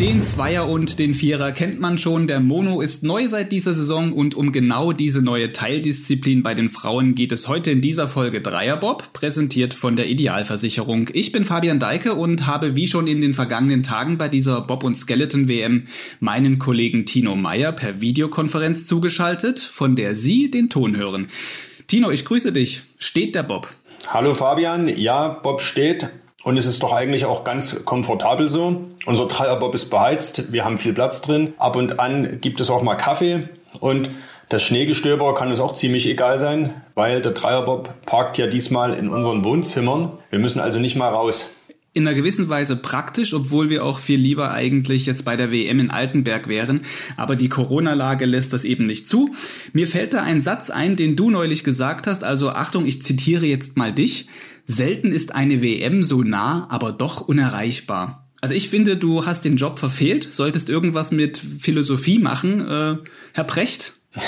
Den Zweier und den Vierer kennt man schon. Der Mono ist neu seit dieser Saison und um genau diese neue Teildisziplin bei den Frauen geht es heute in dieser Folge Dreierbob, präsentiert von der Idealversicherung. Ich bin Fabian Deike und habe wie schon in den vergangenen Tagen bei dieser Bob- und Skeleton-WM meinen Kollegen Tino Meyer per Videokonferenz zugeschaltet, von der Sie den Ton hören. Tino, ich grüße dich. Steht der Bob? Hallo Fabian, ja, Bob steht. Und es ist doch eigentlich auch ganz komfortabel so. Unser Dreierbob ist beheizt, wir haben viel Platz drin. Ab und an gibt es auch mal Kaffee und das Schneegestöber kann uns auch ziemlich egal sein, weil der Dreierbob parkt ja diesmal in unseren Wohnzimmern. Wir müssen also nicht mal raus in einer gewissen Weise praktisch, obwohl wir auch viel lieber eigentlich jetzt bei der WM in Altenberg wären. Aber die Corona-Lage lässt das eben nicht zu. Mir fällt da ein Satz ein, den du neulich gesagt hast. Also Achtung, ich zitiere jetzt mal dich. Selten ist eine WM so nah, aber doch unerreichbar. Also ich finde, du hast den Job verfehlt, solltest irgendwas mit Philosophie machen. Äh, Herr Precht?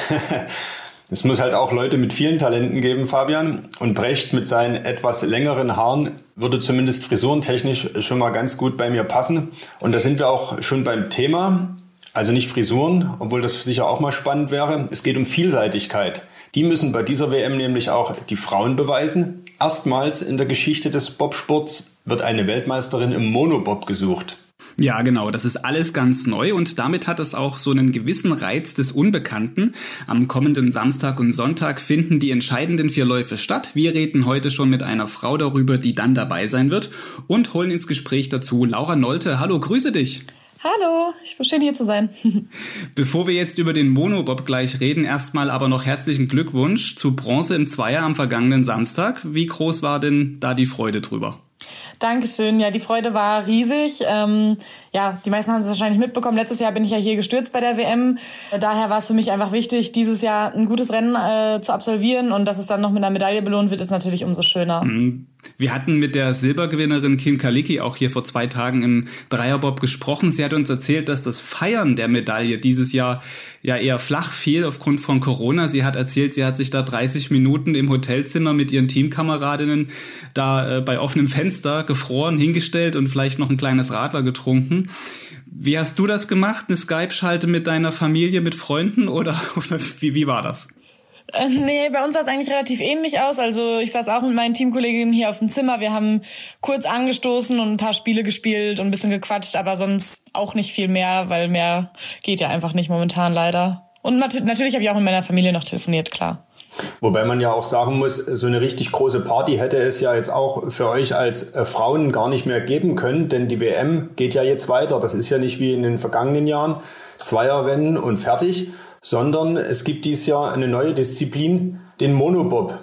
Es muss halt auch Leute mit vielen Talenten geben, Fabian. Und Brecht mit seinen etwas längeren Haaren würde zumindest frisurentechnisch schon mal ganz gut bei mir passen. Und da sind wir auch schon beim Thema. Also nicht Frisuren, obwohl das sicher auch mal spannend wäre. Es geht um Vielseitigkeit. Die müssen bei dieser WM nämlich auch die Frauen beweisen. Erstmals in der Geschichte des Bobsports wird eine Weltmeisterin im Monobob gesucht. Ja, genau, das ist alles ganz neu und damit hat es auch so einen gewissen Reiz des Unbekannten. Am kommenden Samstag und Sonntag finden die entscheidenden vier Läufe statt. Wir reden heute schon mit einer Frau darüber, die dann dabei sein wird und holen ins Gespräch dazu Laura Nolte. Hallo, grüße dich. Hallo, ich bin schön hier zu sein. Bevor wir jetzt über den Monobob gleich reden, erstmal aber noch herzlichen Glückwunsch zu Bronze im Zweier am vergangenen Samstag. Wie groß war denn da die Freude drüber? Dankeschön. Ja, die Freude war riesig. Ähm, ja, die meisten haben es wahrscheinlich mitbekommen. Letztes Jahr bin ich ja hier gestürzt bei der WM. Daher war es für mich einfach wichtig, dieses Jahr ein gutes Rennen äh, zu absolvieren und dass es dann noch mit einer Medaille belohnt wird, ist natürlich umso schöner. Mhm. Wir hatten mit der Silbergewinnerin Kim Kalicki auch hier vor zwei Tagen im Dreierbob gesprochen. Sie hat uns erzählt, dass das Feiern der Medaille dieses Jahr ja eher flach fiel aufgrund von Corona. Sie hat erzählt, sie hat sich da 30 Minuten im Hotelzimmer mit ihren Teamkameradinnen da äh, bei offenem Fenster gefroren hingestellt und vielleicht noch ein kleines Radler getrunken. Wie hast du das gemacht? Eine Skype-Schalte mit deiner Familie, mit Freunden oder, oder wie, wie war das? Äh, nee, bei uns sah es eigentlich relativ ähnlich aus. Also ich saß auch mit meinen Teamkolleginnen hier auf dem Zimmer. Wir haben kurz angestoßen und ein paar Spiele gespielt und ein bisschen gequatscht, aber sonst auch nicht viel mehr, weil mehr geht ja einfach nicht momentan leider. Und natürlich habe ich auch mit meiner Familie noch telefoniert, klar. Wobei man ja auch sagen muss, so eine richtig große Party hätte es ja jetzt auch für euch als äh, Frauen gar nicht mehr geben können, denn die WM geht ja jetzt weiter. Das ist ja nicht wie in den vergangenen Jahren. Zweierrennen und fertig, sondern es gibt dieses Jahr eine neue Disziplin, den Monobob.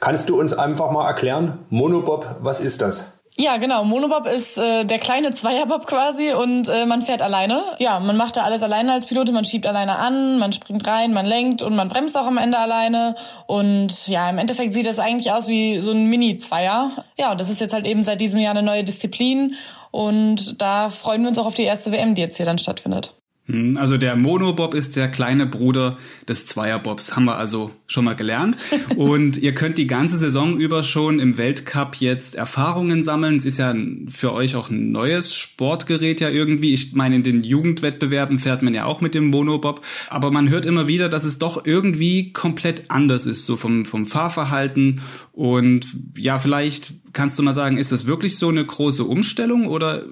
Kannst du uns einfach mal erklären, Monobob, was ist das? Ja, genau. Monobob ist äh, der kleine Zweierbob quasi und äh, man fährt alleine. Ja, man macht da alles alleine als Pilot. Man schiebt alleine an, man springt rein, man lenkt und man bremst auch am Ende alleine. Und ja, im Endeffekt sieht das eigentlich aus wie so ein Mini-Zweier. Ja, und das ist jetzt halt eben seit diesem Jahr eine neue Disziplin. Und da freuen wir uns auch auf die erste WM, die jetzt hier dann stattfindet. Hm, also der Monobob ist der kleine Bruder des Zweierbobs, haben wir also schon mal gelernt. Und ihr könnt die ganze Saison über schon im Weltcup jetzt Erfahrungen sammeln. Es ist ja für euch auch ein neues Sportgerät ja irgendwie. Ich meine, in den Jugendwettbewerben fährt man ja auch mit dem Monobob. Aber man hört immer wieder, dass es doch irgendwie komplett anders ist, so vom, vom Fahrverhalten. Und ja, vielleicht kannst du mal sagen, ist das wirklich so eine große Umstellung oder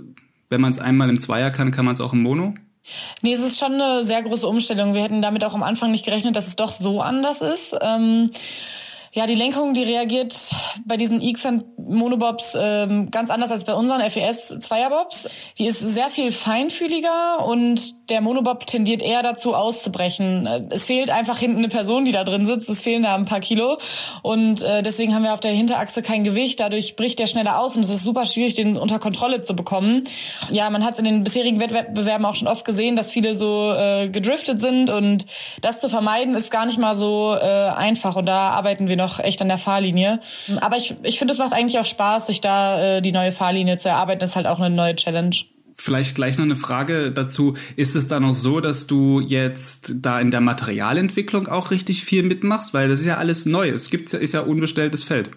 wenn man es einmal im Zweier kann, kann man es auch im Mono? Nee, es ist schon eine sehr große Umstellung. Wir hätten damit auch am Anfang nicht gerechnet, dass es doch so anders ist. Ähm ja, die Lenkung, die reagiert bei diesen Xen Monobobs ähm, ganz anders als bei unseren FES Zweierbobs. Die ist sehr viel feinfühliger und der Monobob tendiert eher dazu auszubrechen. Äh, es fehlt einfach hinten eine Person, die da drin sitzt. Es fehlen da ein paar Kilo und äh, deswegen haben wir auf der Hinterachse kein Gewicht. Dadurch bricht der schneller aus und es ist super schwierig, den unter Kontrolle zu bekommen. Ja, man hat es in den bisherigen Wettbewerben auch schon oft gesehen, dass viele so äh, gedriftet sind und das zu vermeiden ist gar nicht mal so äh, einfach und da arbeiten wir noch echt an der Fahrlinie. Aber ich, ich finde, es macht eigentlich auch Spaß, sich da äh, die neue Fahrlinie zu erarbeiten. Das ist halt auch eine neue Challenge. Vielleicht gleich noch eine Frage dazu. Ist es da noch so, dass du jetzt da in der Materialentwicklung auch richtig viel mitmachst? Weil das ist ja alles neu. Es gibt, ist ja unbestelltes Feld.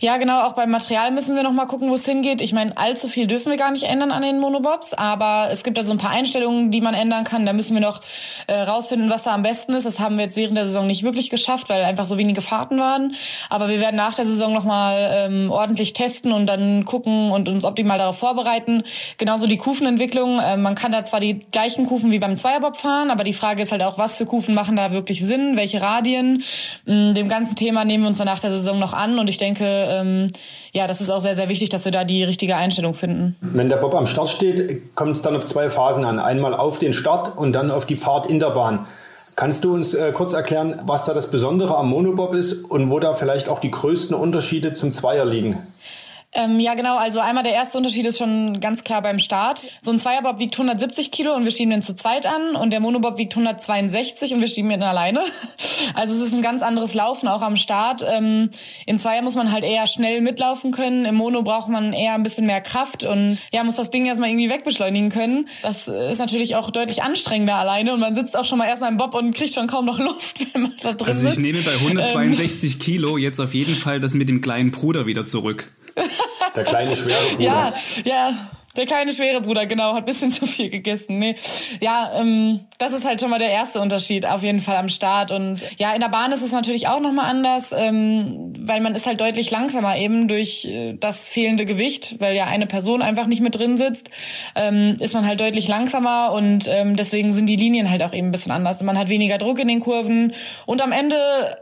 Ja, genau. Auch beim Material müssen wir noch mal gucken, wo es hingeht. Ich meine, allzu viel dürfen wir gar nicht ändern an den Monobobs. Aber es gibt da so ein paar Einstellungen, die man ändern kann. Da müssen wir noch äh, rausfinden, was da am besten ist. Das haben wir jetzt während der Saison nicht wirklich geschafft, weil einfach so wenige Fahrten waren. Aber wir werden nach der Saison noch mal ähm, ordentlich testen und dann gucken und uns optimal darauf vorbereiten. Genauso die Kufenentwicklung. Äh, man kann da zwar die gleichen Kufen wie beim Zweierbob fahren, aber die Frage ist halt auch, was für Kufen machen da wirklich Sinn, welche Radien. Mm, dem ganzen Thema nehmen wir uns dann nach der Saison noch an und ich denke, ähm, ja, das ist auch sehr, sehr wichtig, dass wir da die richtige Einstellung finden. Wenn der Bob am Start steht, kommt es dann auf zwei Phasen an. Einmal auf den Start und dann auf die Fahrt in der Bahn. Kannst du uns äh, kurz erklären, was da das Besondere am Monobob ist und wo da vielleicht auch die größten Unterschiede zum Zweier liegen? Ähm, ja, genau. Also einmal der erste Unterschied ist schon ganz klar beim Start. So ein Zweierbob wiegt 170 Kilo und wir schieben den zu zweit an und der Monobob wiegt 162 und wir schieben ihn alleine. Also es ist ein ganz anderes Laufen auch am Start. Ähm, Im Zweier muss man halt eher schnell mitlaufen können. Im Mono braucht man eher ein bisschen mehr Kraft und ja, muss das Ding erstmal irgendwie wegbeschleunigen können. Das ist natürlich auch deutlich anstrengender alleine und man sitzt auch schon mal erstmal im Bob und kriegt schon kaum noch Luft, wenn man da drin Also ich sitzt. nehme bei 162 ähm, Kilo jetzt auf jeden Fall das mit dem kleinen Bruder wieder zurück. Der kleine schwere Bruder. Ja, ja. Der kleine schwere Bruder, genau, hat bisschen zu viel gegessen. Nee. Ja, ähm, das ist halt schon mal der erste Unterschied, auf jeden Fall am Start. Und ja, in der Bahn ist es natürlich auch nochmal anders, ähm, weil man ist halt deutlich langsamer eben durch äh, das fehlende Gewicht, weil ja eine Person einfach nicht mit drin sitzt, ähm, ist man halt deutlich langsamer und ähm, deswegen sind die Linien halt auch eben ein bisschen anders. Und man hat weniger Druck in den Kurven. Und am Ende,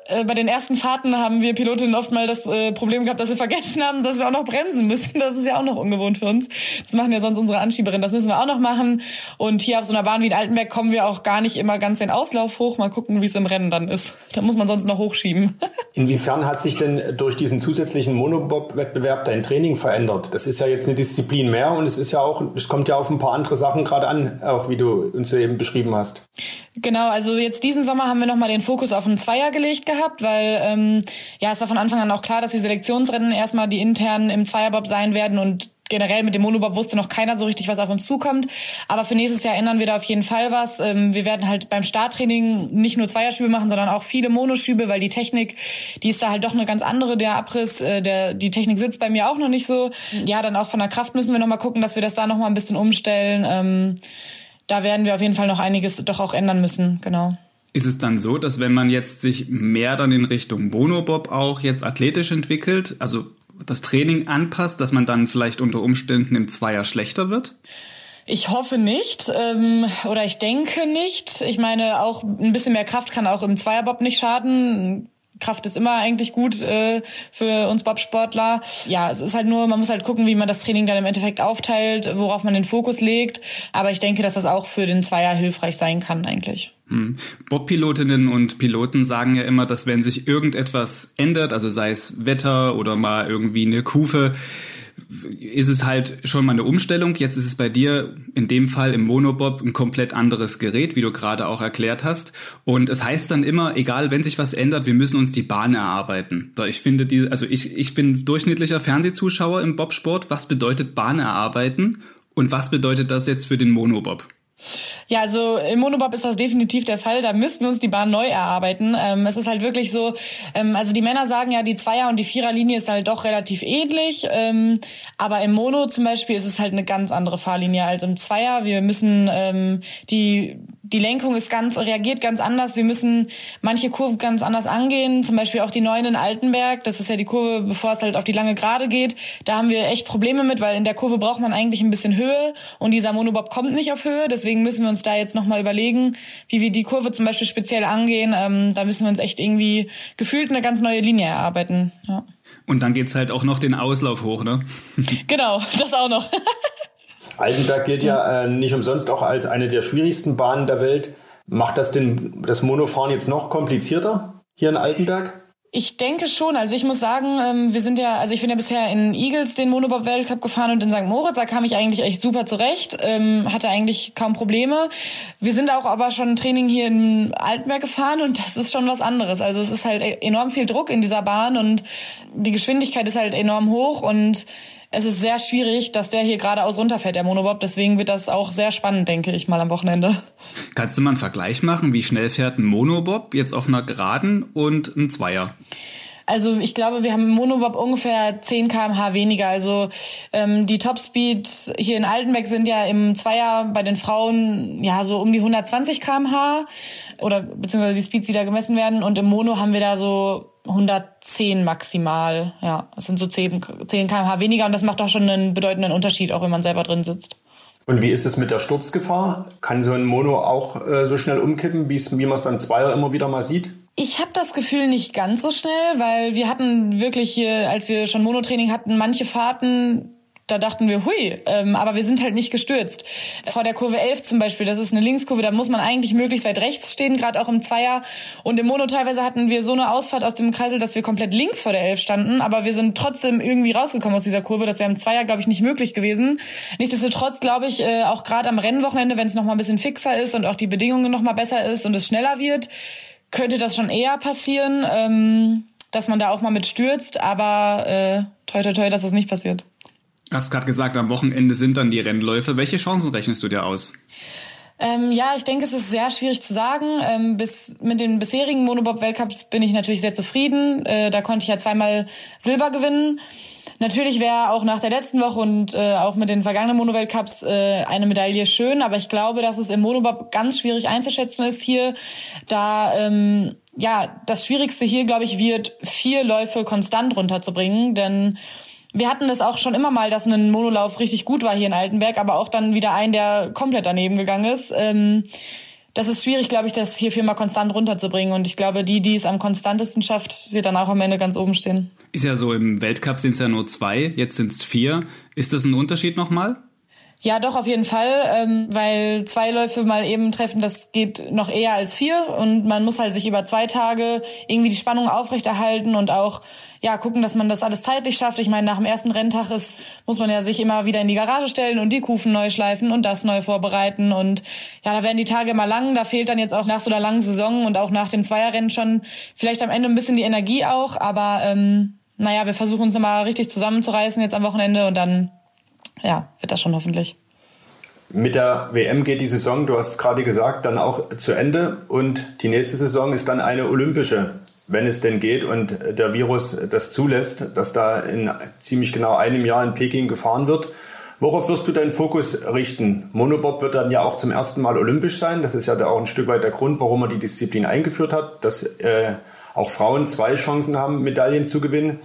äh, bei den ersten Fahrten, haben wir Pilotinnen oft mal das äh, Problem gehabt, dass wir vergessen haben, dass wir auch noch bremsen müssen. Das ist ja auch noch ungewohnt für uns. Das machen ja sonst unsere Anschieberin. Das müssen wir auch noch machen. Und hier auf so einer Bahn wie in Altenberg kommen wir auch gar nicht immer ganz den Auslauf hoch. Mal gucken, wie es im Rennen dann ist. Da muss man sonst noch hochschieben. Inwiefern hat sich denn durch diesen zusätzlichen Monobob-Wettbewerb dein Training verändert? Das ist ja jetzt eine Disziplin mehr und es ist ja auch, es kommt ja auf ein paar andere Sachen gerade an, auch wie du uns eben beschrieben hast. Genau, also jetzt diesen Sommer haben wir nochmal den Fokus auf einen Zweier gelegt gehabt, weil ähm, ja, es war von Anfang an auch klar, dass die Selektionsrennen erstmal die internen im Zweierbob sein werden und generell mit dem Monobob wusste noch keiner so richtig, was auf uns zukommt. Aber für nächstes Jahr ändern wir da auf jeden Fall was. Ähm, wir werden halt beim Starttraining nicht nur Zweierschübe machen, sondern auch viele Monoschübe, weil die Technik, die ist da halt doch eine ganz andere. Der Abriss, äh, der, die Technik sitzt bei mir auch noch nicht so. Ja, dann auch von der Kraft müssen wir nochmal gucken, dass wir das da nochmal ein bisschen umstellen. Ähm, da werden wir auf jeden Fall noch einiges doch auch ändern müssen, genau. Ist es dann so, dass wenn man jetzt sich mehr dann in Richtung Monobob auch jetzt athletisch entwickelt, also das Training anpasst, dass man dann vielleicht unter Umständen im Zweier schlechter wird? Ich hoffe nicht ähm, oder ich denke nicht. Ich meine, auch ein bisschen mehr Kraft kann auch im Zweierbob nicht schaden. Kraft ist immer eigentlich gut äh, für uns Bobsportler. Ja, es ist halt nur, man muss halt gucken, wie man das Training dann im Endeffekt aufteilt, worauf man den Fokus legt. Aber ich denke, dass das auch für den Zweier hilfreich sein kann eigentlich. Hm. Bob-Pilotinnen und Piloten sagen ja immer, dass wenn sich irgendetwas ändert, also sei es Wetter oder mal irgendwie eine Kufe, ist es halt schon mal eine Umstellung. Jetzt ist es bei dir in dem Fall im Monobob ein komplett anderes Gerät, wie du gerade auch erklärt hast. Und es heißt dann immer, egal wenn sich was ändert, wir müssen uns die Bahn erarbeiten. Ich finde die, also ich, ich bin durchschnittlicher Fernsehzuschauer im Bobsport. Was bedeutet Bahn erarbeiten? Und was bedeutet das jetzt für den Monobob? Ja, also im Monobob ist das definitiv der Fall. Da müssten wir uns die Bahn neu erarbeiten. Ähm, es ist halt wirklich so, ähm, also die Männer sagen ja, die Zweier- und die Viererlinie ist halt doch relativ ähnlich. Ähm, aber im Mono zum Beispiel ist es halt eine ganz andere Fahrlinie als im Zweier. Wir müssen ähm, die die Lenkung ist ganz, reagiert ganz anders. Wir müssen manche Kurven ganz anders angehen. Zum Beispiel auch die neuen in Altenberg. Das ist ja die Kurve, bevor es halt auf die lange Gerade geht. Da haben wir echt Probleme mit, weil in der Kurve braucht man eigentlich ein bisschen Höhe und dieser Monobob kommt nicht auf Höhe. Deswegen müssen wir uns da jetzt nochmal überlegen, wie wir die Kurve zum Beispiel speziell angehen. Ähm, da müssen wir uns echt irgendwie gefühlt eine ganz neue Linie erarbeiten. Ja. Und dann geht's halt auch noch den Auslauf hoch, ne? genau, das auch noch. Altenberg gilt ja äh, nicht umsonst auch als eine der schwierigsten Bahnen der Welt. Macht das denn das Monofahren jetzt noch komplizierter hier in Altenberg? Ich denke schon. Also ich muss sagen, ähm, wir sind ja, also ich bin ja bisher in Eagles den Monobob Weltcup gefahren und in St. Moritz, da kam ich eigentlich echt super zurecht, ähm, hatte eigentlich kaum Probleme. Wir sind auch aber schon Training hier in Altenberg gefahren und das ist schon was anderes. Also es ist halt enorm viel Druck in dieser Bahn und die Geschwindigkeit ist halt enorm hoch und es ist sehr schwierig, dass der hier geradeaus runterfällt, der Monobob. Deswegen wird das auch sehr spannend, denke ich mal am Wochenende. Kannst du mal einen Vergleich machen, wie schnell fährt ein Monobob jetzt auf einer Geraden und ein Zweier? Also ich glaube, wir haben im Monobob ungefähr 10 kmh weniger. Also ähm, die Topspeed hier in Altenberg sind ja im Zweier bei den Frauen ja so um die 120 kmh oder beziehungsweise die Speeds, die da gemessen werden. Und im Mono haben wir da so 110 maximal. Ja, es sind so 10, 10 kmh weniger und das macht auch schon einen bedeutenden Unterschied, auch wenn man selber drin sitzt. Und wie ist es mit der Sturzgefahr? Kann so ein Mono auch äh, so schnell umkippen, wie man es beim Zweier immer wieder mal sieht? Ich habe das Gefühl nicht ganz so schnell, weil wir hatten wirklich, hier, als wir schon Monotraining hatten, manche Fahrten, da dachten wir, hui, ähm, aber wir sind halt nicht gestürzt. Vor der Kurve 11 zum Beispiel, das ist eine Linkskurve, da muss man eigentlich möglichst weit rechts stehen, gerade auch im Zweier. Und im Mono teilweise hatten wir so eine Ausfahrt aus dem Kreisel, dass wir komplett links vor der 11 standen, aber wir sind trotzdem irgendwie rausgekommen aus dieser Kurve. Das wäre im Zweier, glaube ich, nicht möglich gewesen. Nichtsdestotrotz glaube ich, äh, auch gerade am Rennwochenende, wenn es noch mal ein bisschen fixer ist und auch die Bedingungen noch mal besser ist und es schneller wird, könnte das schon eher passieren, ähm, dass man da auch mal mit stürzt, aber äh, toi toi toi, dass das nicht passiert. Hast gerade gesagt, am Wochenende sind dann die Rennläufe. Welche Chancen rechnest du dir aus? Ähm, ja, ich denke, es ist sehr schwierig zu sagen. Ähm, bis mit den bisherigen Monobob-Weltcups bin ich natürlich sehr zufrieden. Äh, da konnte ich ja zweimal Silber gewinnen. Natürlich wäre auch nach der letzten Woche und äh, auch mit den vergangenen Mono-Weltcups äh, eine Medaille schön, aber ich glaube, dass es im Monobob ganz schwierig einzuschätzen ist hier, da ähm, ja das Schwierigste hier, glaube ich, wird vier Läufe konstant runterzubringen, denn wir hatten es auch schon immer mal, dass ein Monolauf richtig gut war hier in Altenberg, aber auch dann wieder ein, der komplett daneben gegangen ist. Ähm, das ist schwierig, glaube ich, das hier viermal konstant runterzubringen. Und ich glaube, die, die es am konstantesten schafft, wird dann auch am Ende ganz oben stehen. Ist ja so, im Weltcup sind es ja nur zwei, jetzt sind es vier. Ist das ein Unterschied nochmal? Ja, doch, auf jeden Fall, ähm, weil zwei Läufe mal eben treffen, das geht noch eher als vier und man muss halt sich über zwei Tage irgendwie die Spannung aufrechterhalten und auch ja gucken, dass man das alles zeitlich schafft. Ich meine, nach dem ersten Renntag ist, muss man ja sich immer wieder in die Garage stellen und die Kufen neu schleifen und das neu vorbereiten und ja, da werden die Tage immer lang. Da fehlt dann jetzt auch nach so einer langen Saison und auch nach dem Zweierrennen schon vielleicht am Ende ein bisschen die Energie auch, aber ähm, naja, wir versuchen uns nochmal richtig zusammenzureißen jetzt am Wochenende und dann ja, wird das schon hoffentlich. Mit der WM geht die Saison, du hast gerade gesagt, dann auch zu Ende und die nächste Saison ist dann eine olympische, wenn es denn geht und der Virus das zulässt, dass da in ziemlich genau einem Jahr in Peking gefahren wird. Worauf wirst du deinen Fokus richten? Monobob wird dann ja auch zum ersten Mal olympisch sein. Das ist ja auch ein Stück weit der Grund, warum man die Disziplin eingeführt hat, dass äh, auch Frauen zwei Chancen haben, Medaillen zu gewinnen.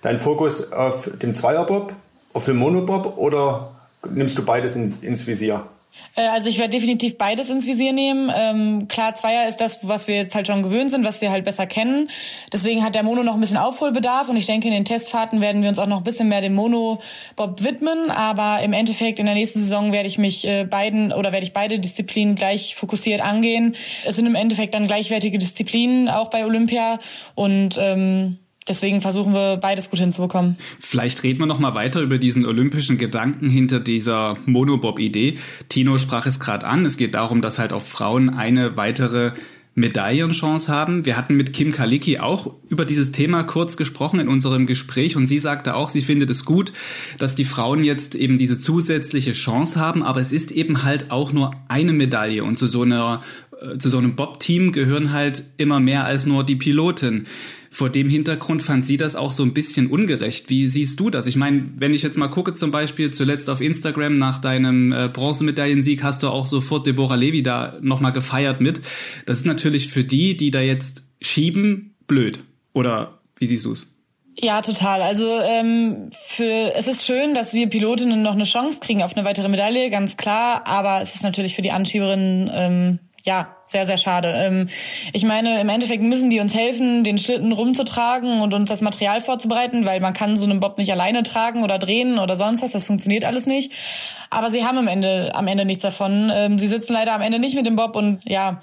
Dein Fokus auf dem Zweierbob, auf dem Monobob oder nimmst du beides in, ins Visier? Äh, also ich werde definitiv beides ins Visier nehmen. Ähm, klar, Zweier ist das, was wir jetzt halt schon gewöhnt sind, was wir halt besser kennen. Deswegen hat der Mono noch ein bisschen Aufholbedarf und ich denke, in den Testfahrten werden wir uns auch noch ein bisschen mehr dem Mono-Bob widmen. Aber im Endeffekt in der nächsten Saison werde ich mich äh, beiden oder werde ich beide Disziplinen gleich fokussiert angehen. Es sind im Endeffekt dann gleichwertige Disziplinen auch bei Olympia und ähm, deswegen versuchen wir beides gut hinzubekommen. Vielleicht reden wir noch mal weiter über diesen olympischen Gedanken hinter dieser Monobob-Idee. Tino sprach es gerade an. Es geht darum, dass halt auch Frauen eine weitere Medaillenchance haben. Wir hatten mit Kim Kalicki auch über dieses Thema kurz gesprochen in unserem Gespräch und sie sagte auch, sie findet es gut, dass die Frauen jetzt eben diese zusätzliche Chance haben, aber es ist eben halt auch nur eine Medaille und zu so einer äh, zu so einem Bob-Team gehören halt immer mehr als nur die Piloten vor dem Hintergrund fand sie das auch so ein bisschen ungerecht. Wie siehst du das? Ich meine, wenn ich jetzt mal gucke, zum Beispiel zuletzt auf Instagram nach deinem äh, Bronzemedaillensieg hast du auch sofort Deborah Levy da nochmal gefeiert mit. Das ist natürlich für die, die da jetzt schieben, blöd. Oder wie siehst du es? Ja, total. Also ähm, für es ist schön, dass wir Pilotinnen noch eine Chance kriegen auf eine weitere Medaille, ganz klar. Aber es ist natürlich für die Anschieberinnen ähm, ja, sehr, sehr schade. Ähm, ich meine, im Endeffekt müssen die uns helfen, den Schlitten rumzutragen und uns das Material vorzubereiten, weil man kann so einen Bob nicht alleine tragen oder drehen oder sonst was. Das funktioniert alles nicht. Aber sie haben am Ende, am Ende nichts davon. Ähm, sie sitzen leider am Ende nicht mit dem Bob und ja,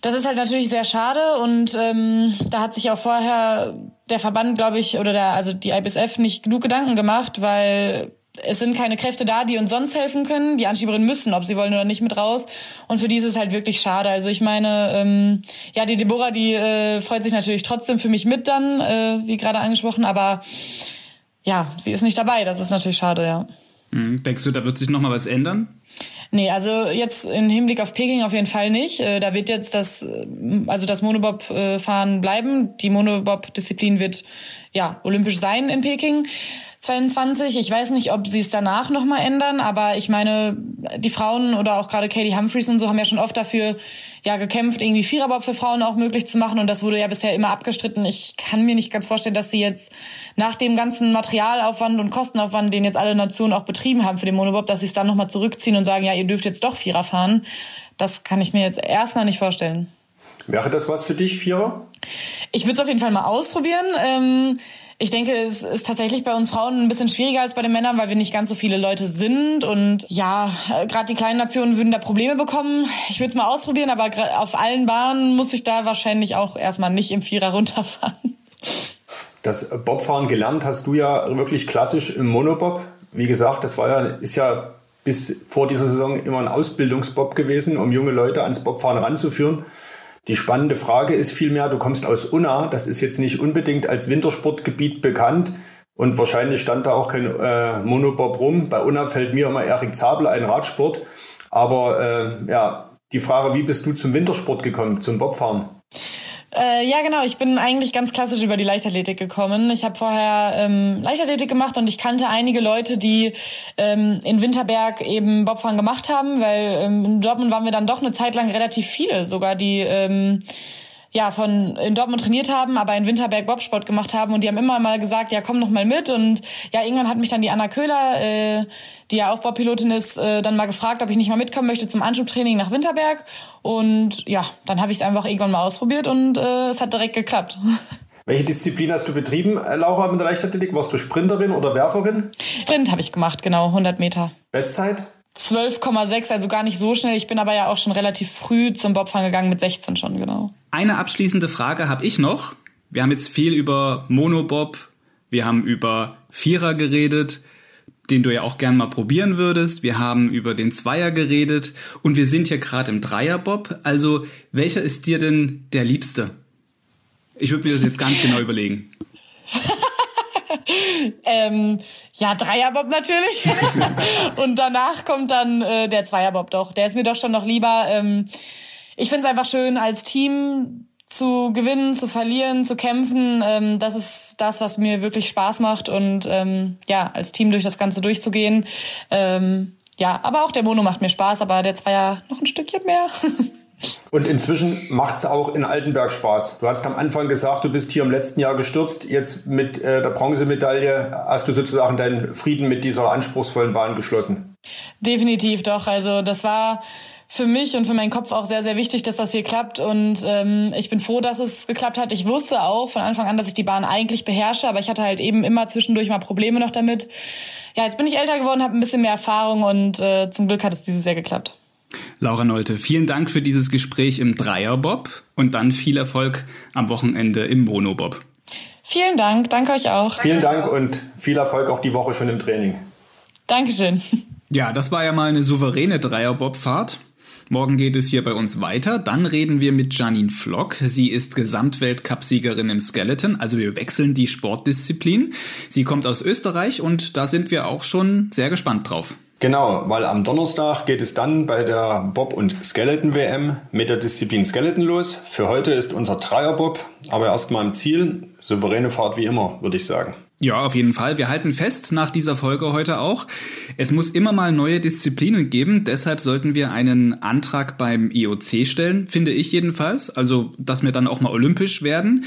das ist halt natürlich sehr schade und ähm, da hat sich auch vorher der Verband, glaube ich, oder der, also die IBSF nicht genug Gedanken gemacht, weil es sind keine Kräfte da, die uns sonst helfen können. Die Anschieberinnen müssen, ob sie wollen oder nicht, mit raus. Und für die ist es halt wirklich schade. Also ich meine, ähm, ja, die Deborah, die äh, freut sich natürlich trotzdem für mich mit dann, äh, wie gerade angesprochen, aber ja, sie ist nicht dabei. Das ist natürlich schade, ja. Mhm. Denkst du, da wird sich nochmal was ändern? Nee, also jetzt im Hinblick auf Peking auf jeden Fall nicht. Äh, da wird jetzt das, äh, also das Monobob-Fahren bleiben. Die Monobob-Disziplin wird ja olympisch sein in Peking. 22. Ich weiß nicht, ob sie es danach nochmal ändern, aber ich meine, die Frauen oder auch gerade Katie Humphreys und so haben ja schon oft dafür ja gekämpft, irgendwie Viererbob für Frauen auch möglich zu machen und das wurde ja bisher immer abgestritten. Ich kann mir nicht ganz vorstellen, dass sie jetzt nach dem ganzen Materialaufwand und Kostenaufwand, den jetzt alle Nationen auch betrieben haben für den Monobob, dass sie es dann nochmal zurückziehen und sagen, ja, ihr dürft jetzt doch Vierer fahren. Das kann ich mir jetzt erstmal nicht vorstellen. Wäre das was für dich, Vierer? Ich würde es auf jeden Fall mal ausprobieren. Ähm, ich denke, es ist tatsächlich bei uns Frauen ein bisschen schwieriger als bei den Männern, weil wir nicht ganz so viele Leute sind. Und ja, gerade die kleinen Nationen würden da Probleme bekommen. Ich würde es mal ausprobieren, aber auf allen Bahnen muss ich da wahrscheinlich auch erstmal nicht im Vierer runterfahren. Das Bobfahren gelernt hast du ja wirklich klassisch im Monobob. Wie gesagt, das war ja, ist ja bis vor dieser Saison immer ein Ausbildungsbob gewesen, um junge Leute ans Bobfahren ranzuführen. Die spannende Frage ist vielmehr, du kommst aus Unna, das ist jetzt nicht unbedingt als Wintersportgebiet bekannt und wahrscheinlich stand da auch kein äh, Monobob rum. Bei Unna fällt mir immer Erik Zabel ein Radsport. Aber äh, ja, die Frage, wie bist du zum Wintersport gekommen, zum Bobfahren? Äh, ja, genau. Ich bin eigentlich ganz klassisch über die Leichtathletik gekommen. Ich habe vorher ähm, Leichtathletik gemacht und ich kannte einige Leute, die ähm, in Winterberg eben Bobfahren gemacht haben, weil ähm, in Dortmund waren wir dann doch eine Zeit lang relativ viele, sogar die ähm, ja von in Dortmund trainiert haben, aber in Winterberg Bobsport gemacht haben und die haben immer mal gesagt, ja komm noch mal mit und ja irgendwann hat mich dann die Anna Köhler, äh, die ja auch Bobpilotin ist, äh, dann mal gefragt, ob ich nicht mal mitkommen möchte zum Anschubtraining nach Winterberg und ja, dann habe ich es einfach irgendwann mal ausprobiert und äh, es hat direkt geklappt. Welche Disziplin hast du betrieben, äh, Laura, mit der Leichtathletik? Warst du Sprinterin oder Werferin? Sprint habe ich gemacht, genau, 100 Meter. Bestzeit? 12,6, also gar nicht so schnell. Ich bin aber ja auch schon relativ früh zum Bobfahren gegangen, mit 16 schon, genau. Eine abschließende Frage habe ich noch. Wir haben jetzt viel über Monobob, wir haben über Vierer geredet, den du ja auch gern mal probieren würdest. Wir haben über den Zweier geredet und wir sind hier gerade im Dreierbob. Also welcher ist dir denn der Liebste? Ich würde mir das jetzt ganz genau überlegen. ähm, ja, Dreierbob natürlich. und danach kommt dann äh, der Zweierbob doch. Der ist mir doch schon noch lieber. Ähm, ich finde es einfach schön, als Team zu gewinnen, zu verlieren, zu kämpfen. Ähm, das ist das, was mir wirklich Spaß macht. Und ähm, ja, als Team durch das Ganze durchzugehen. Ähm, ja, aber auch der Mono macht mir Spaß, aber der Zweier noch ein Stückchen mehr. Und inzwischen macht es auch in Altenberg Spaß. Du hast am Anfang gesagt, du bist hier im letzten Jahr gestürzt. Jetzt mit äh, der Bronzemedaille hast du sozusagen deinen Frieden mit dieser anspruchsvollen Bahn geschlossen. Definitiv doch. Also das war für mich und für meinen Kopf auch sehr, sehr wichtig, dass das hier klappt. Und ähm, ich bin froh, dass es geklappt hat. Ich wusste auch von Anfang an, dass ich die Bahn eigentlich beherrsche, aber ich hatte halt eben immer zwischendurch mal Probleme noch damit. Ja, jetzt bin ich älter geworden, habe ein bisschen mehr Erfahrung und äh, zum Glück hat es dieses Jahr geklappt. Laura Nolte, vielen Dank für dieses Gespräch im Dreierbob und dann viel Erfolg am Wochenende im Monobob. Vielen Dank, danke euch auch. Vielen Dank und viel Erfolg auch die Woche schon im Training. Dankeschön. Ja, das war ja mal eine souveräne Dreierbobfahrt. Morgen geht es hier bei uns weiter. Dann reden wir mit Janine Flock. Sie ist Gesamtweltcupsiegerin im Skeleton. Also wir wechseln die Sportdisziplin. Sie kommt aus Österreich und da sind wir auch schon sehr gespannt drauf. Genau, weil am Donnerstag geht es dann bei der Bob- und Skeleton-WM mit der Disziplin Skeleton los. Für heute ist unser Dreierbob, aber erstmal im Ziel. Souveräne Fahrt wie immer, würde ich sagen. Ja, auf jeden Fall. Wir halten fest nach dieser Folge heute auch. Es muss immer mal neue Disziplinen geben. Deshalb sollten wir einen Antrag beim IOC stellen, finde ich jedenfalls. Also, dass wir dann auch mal olympisch werden.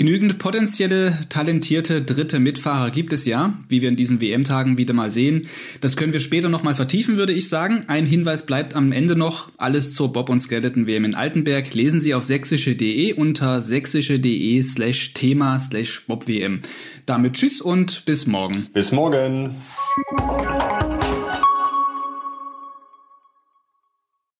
Genügend potenzielle, talentierte dritte Mitfahrer gibt es ja, wie wir in diesen WM-Tagen wieder mal sehen. Das können wir später nochmal vertiefen, würde ich sagen. Ein Hinweis bleibt am Ende noch. Alles zur Bob- und Skeleton-WM in Altenberg lesen Sie auf sächsische.de unter sächsische.de slash Thema slash BobWM. Damit tschüss und bis morgen. Bis morgen.